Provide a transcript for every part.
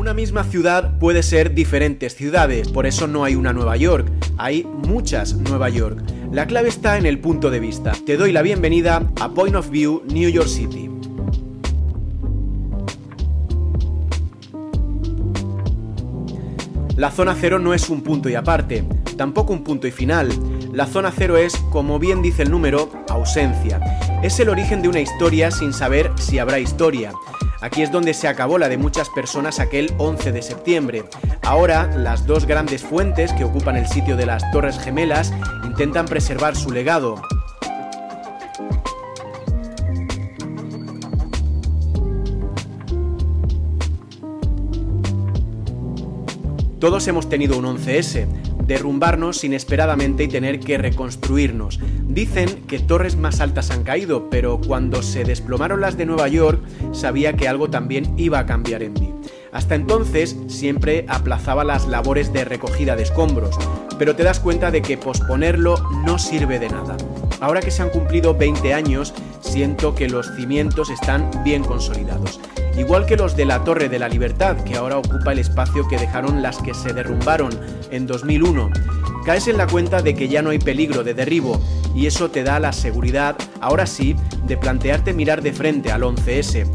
Una misma ciudad puede ser diferentes ciudades, por eso no hay una Nueva York, hay muchas Nueva York. La clave está en el punto de vista. Te doy la bienvenida a Point of View New York City. La zona cero no es un punto y aparte, tampoco un punto y final. La zona cero es, como bien dice el número, ausencia. Es el origen de una historia sin saber si habrá historia. Aquí es donde se acabó la de muchas personas aquel 11 de septiembre. Ahora, las dos grandes fuentes que ocupan el sitio de las Torres Gemelas intentan preservar su legado. Todos hemos tenido un 11S, derrumbarnos inesperadamente y tener que reconstruirnos. Dicen que torres más altas han caído, pero cuando se desplomaron las de Nueva York sabía que algo también iba a cambiar en mí. Hasta entonces siempre aplazaba las labores de recogida de escombros, pero te das cuenta de que posponerlo no sirve de nada. Ahora que se han cumplido 20 años, siento que los cimientos están bien consolidados igual que los de la Torre de la Libertad, que ahora ocupa el espacio que dejaron las que se derrumbaron en 2001. Caes en la cuenta de que ya no hay peligro de derribo y eso te da la seguridad, ahora sí, de plantearte mirar de frente al 11S.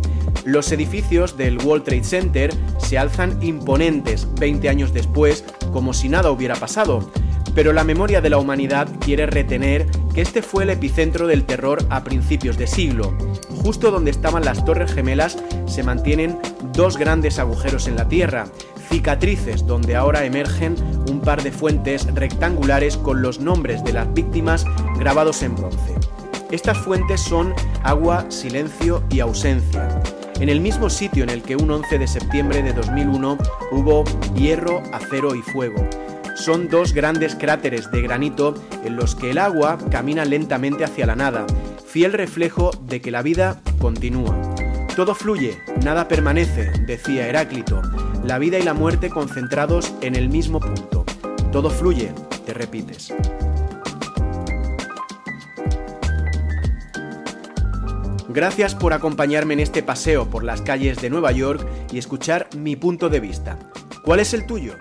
Los edificios del World Trade Center se alzan imponentes 20 años después, como si nada hubiera pasado, pero la memoria de la humanidad quiere retener que este fue el epicentro del terror a principios de siglo. Justo donde estaban las Torres Gemelas se mantienen dos grandes agujeros en la Tierra, cicatrices donde ahora emergen un par de fuentes rectangulares con los nombres de las víctimas grabados en bronce. Estas fuentes son agua, silencio y ausencia. En el mismo sitio en el que un 11 de septiembre de 2001 hubo hierro, acero y fuego son dos grandes cráteres de granito en los que el agua camina lentamente hacia la nada, fiel reflejo de que la vida continúa. Todo fluye, nada permanece, decía Heráclito, la vida y la muerte concentrados en el mismo punto. Todo fluye, te repites. Gracias por acompañarme en este paseo por las calles de Nueva York y escuchar mi punto de vista. ¿Cuál es el tuyo?